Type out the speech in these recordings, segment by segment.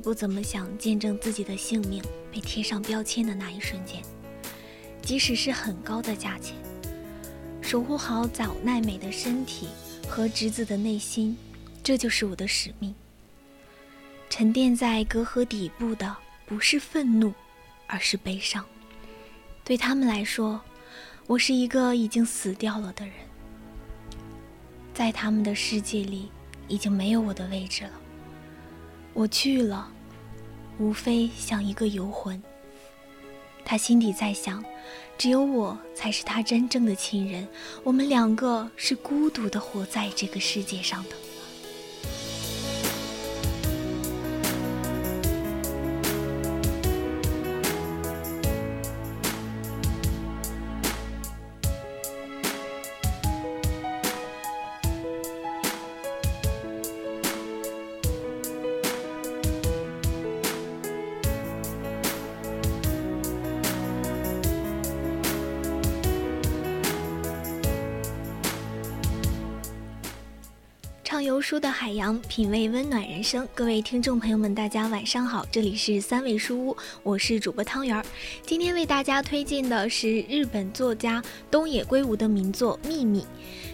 不怎么想见证自己的性命被贴上标签的那一瞬间，即使是很高的价钱。守护好早奈美的身体和侄子的内心，这就是我的使命。沉淀在隔阂底部的不是愤怒，而是悲伤。对他们来说，我是一个已经死掉了的人，在他们的世界里已经没有我的位置了。我去了，无非像一个游魂。他心底在想，只有我才是他真正的亲人，我们两个是孤独的活在这个世界上的。畅游书的海洋，品味温暖人生。各位听众朋友们，大家晚上好，这里是三味书屋，我是主播汤圆儿。今天为大家推荐的是日本作家东野圭吾的名作《秘密》。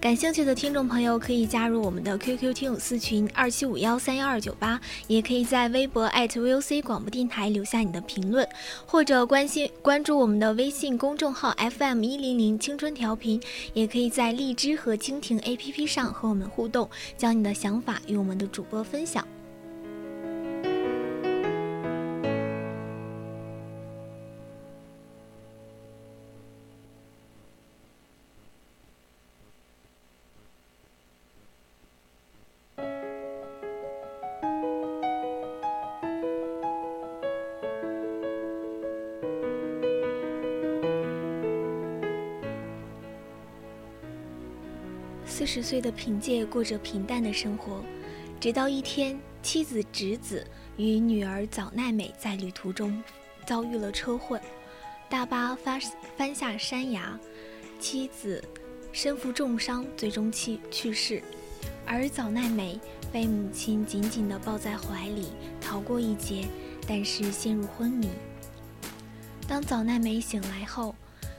感兴趣的听众朋友可以加入我们的 QQ 听友私群二七五幺三幺二九八，也可以在微博 @VOC 广播电台留下你的评论，或者关心关注我们的微信公众号 FM 一零零青春调频，也可以在荔枝和蜻蜓 APP 上和我们互动，将你的想法与我们的主播分享。四十岁的凭借过着平淡的生活，直到一天，妻子、侄子与女儿早奈美在旅途中遭遇了车祸，大巴翻翻下山崖，妻子身负重伤，最终去去世，而早奈美被母亲紧紧地抱在怀里，逃过一劫，但是陷入昏迷。当早奈美醒来后，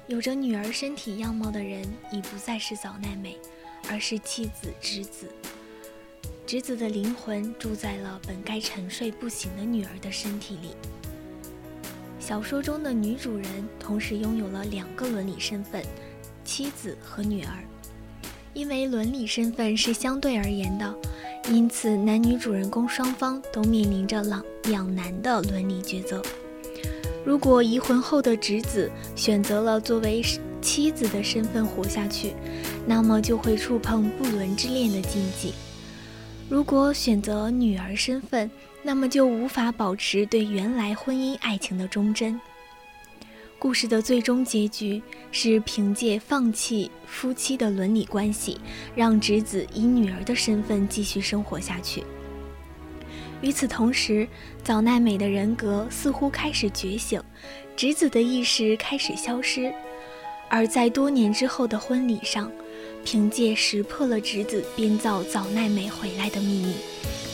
有着女儿身体样貌的人已不再是早奈美。而是妻子、侄子，侄子的灵魂住在了本该沉睡不醒的女儿的身体里。小说中的女主人同时拥有了两个伦理身份：妻子和女儿。因为伦理身份是相对而言的，因此男女主人公双方都面临着两两难的伦理抉择。如果移魂后的侄子选择了作为妻子的身份活下去，那么就会触碰不伦之恋的禁忌；如果选择女儿身份，那么就无法保持对原来婚姻爱情的忠贞。故事的最终结局是凭借放弃夫妻的伦理关系，让侄子以女儿的身份继续生活下去。与此同时，早奈美的人格似乎开始觉醒，侄子的意识开始消失，而在多年之后的婚礼上。凭借识破了侄子编造早奈美回来的秘密，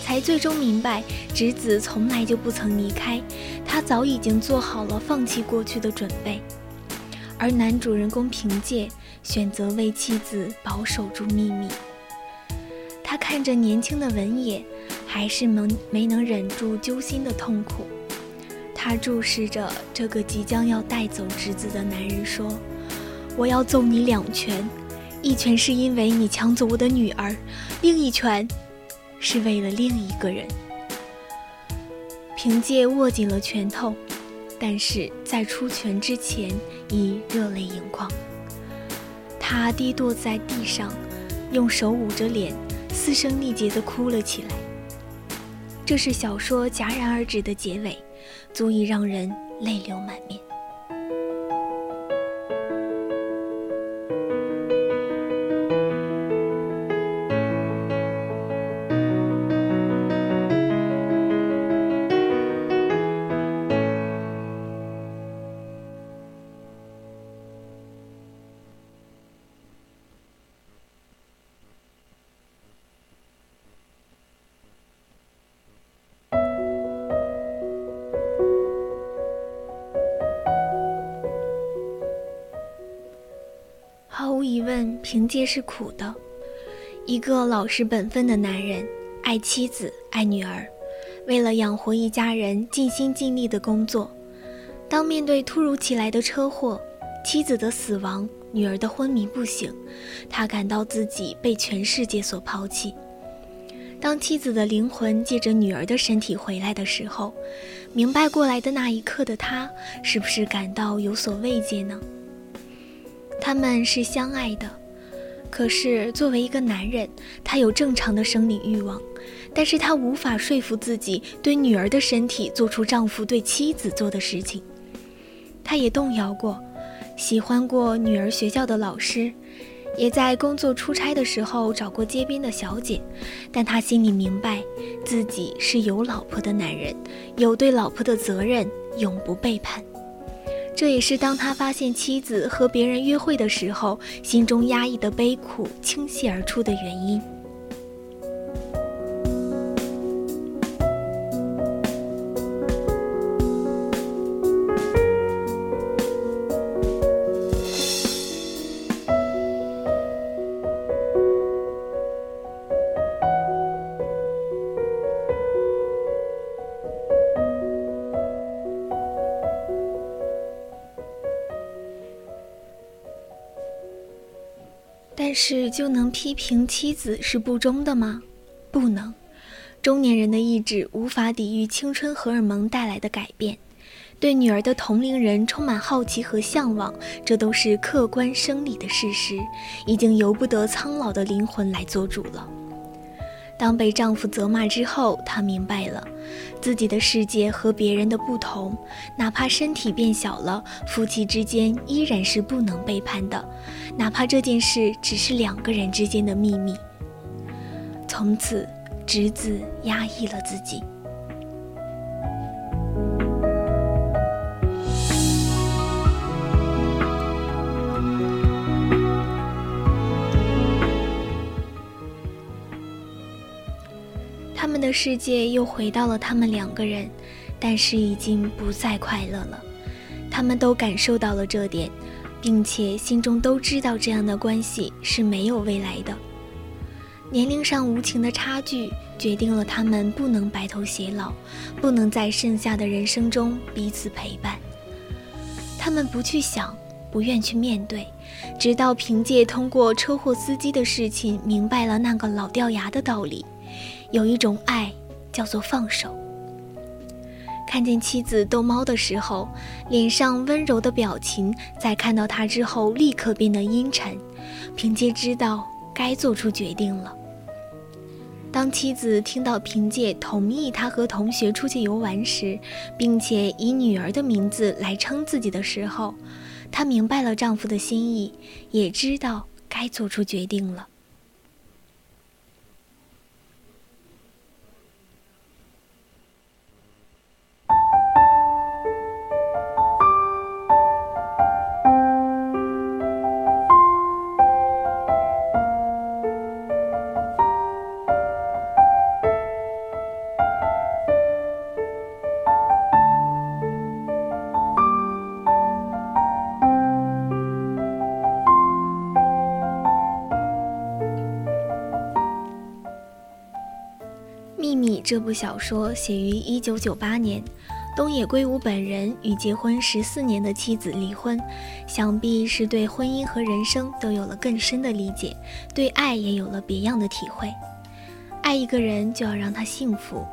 才最终明白侄子从来就不曾离开，他早已经做好了放弃过去的准备。而男主人公凭借选择为妻子保守住秘密，他看着年轻的文野，还是没没能忍住揪心的痛苦。他。他注视着这个即将要带走侄子的男人，说：“我要揍你两拳，一拳是因为你抢走我的女儿，另一拳是为了另一个人。”凭借握紧了拳头，但是在出拳之前已热泪盈眶。他低坐在地上，用手捂着脸，嘶声力竭地哭了起来。这是小说戛然而止的结尾，足以让人泪流满面。凭借是苦的，一个老实本分的男人，爱妻子，爱女儿，为了养活一家人，尽心尽力的工作。当面对突如其来的车祸，妻子的死亡，女儿的昏迷不醒，他感到自己被全世界所抛弃。当妻子的灵魂借着女儿的身体回来的时候，明白过来的那一刻的他，是不是感到有所慰藉呢？他们是相爱的。可是，作为一个男人，他有正常的生理欲望，但是他无法说服自己对女儿的身体做出丈夫对妻子做的事情。他也动摇过，喜欢过女儿学校的老师，也在工作出差的时候找过街边的小姐，但他心里明白，自己是有老婆的男人，有对老婆的责任，永不背叛。这也是当他发现妻子和别人约会的时候，心中压抑的悲苦倾泻而出的原因。是就能批评妻子是不忠的吗？不能。中年人的意志无法抵御青春荷尔蒙带来的改变，对女儿的同龄人充满好奇和向往，这都是客观生理的事实，已经由不得苍老的灵魂来做主了。当被丈夫责骂之后，她明白了，自己的世界和别人的不同。哪怕身体变小了，夫妻之间依然是不能背叛的，哪怕这件事只是两个人之间的秘密。从此，侄子压抑了自己。的世界又回到了他们两个人，但是已经不再快乐了。他们都感受到了这点，并且心中都知道这样的关系是没有未来的。年龄上无情的差距决定了他们不能白头偕老，不能在剩下的人生中彼此陪伴。他们不去想，不愿去面对，直到凭借通过车祸司机的事情明白了那个老掉牙的道理。有一种爱，叫做放手。看见妻子逗猫的时候，脸上温柔的表情，在看到他之后立刻变得阴沉。凭借知道该做出决定了。当妻子听到凭借同意他和同学出去游玩时，并且以女儿的名字来称自己的时候，她明白了丈夫的心意，也知道该做出决定了。这部小说写于一九九八年，东野圭吾本人与结婚十四年的妻子离婚，想必是对婚姻和人生都有了更深的理解，对爱也有了别样的体会。爱一个人就要让他幸福。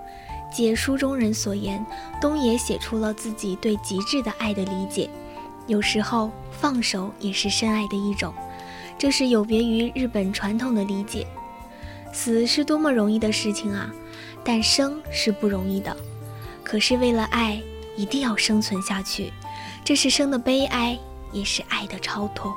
借书中人所言，东野写出了自己对极致的爱的理解。有时候放手也是深爱的一种，这是有别于日本传统的理解。死是多么容易的事情啊，但生是不容易的。可是为了爱，一定要生存下去，这是生的悲哀，也是爱的超脱。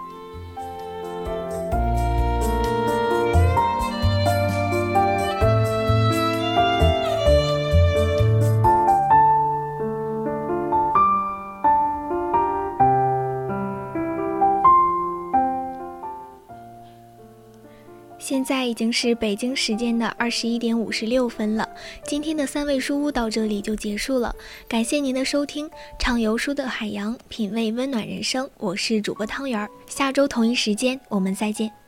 现在已经是北京时间的二十一点五十六分了，今天的三味书屋到这里就结束了，感谢您的收听，畅游书的海洋，品味温暖人生，我是主播汤圆儿，下周同一时间我们再见。